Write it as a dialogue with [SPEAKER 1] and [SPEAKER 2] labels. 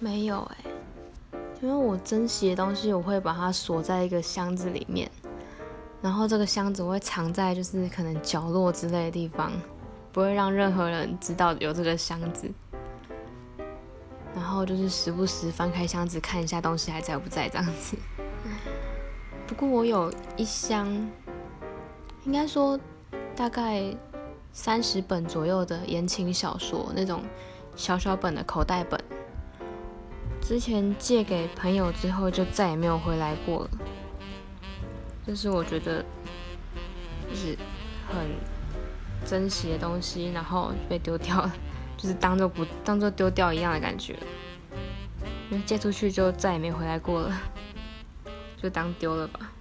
[SPEAKER 1] 没有哎，因为我珍惜的东西，我会把它锁在一个箱子里面，然后这个箱子我会藏在就是可能角落之类的地方，不会让任何人知道有这个箱子。然后就是时不时翻开箱子看一下东西还在不在这样子。不过我有一箱，应该说大概三十本左右的言情小说，那种小小本的口袋本。之前借给朋友之后，就再也没有回来过了。这是我觉得就是很珍惜的东西，然后被丢掉了，就是当做不当做丢掉一样的感觉。因为借出去就再也没回来过了，就当丢了吧。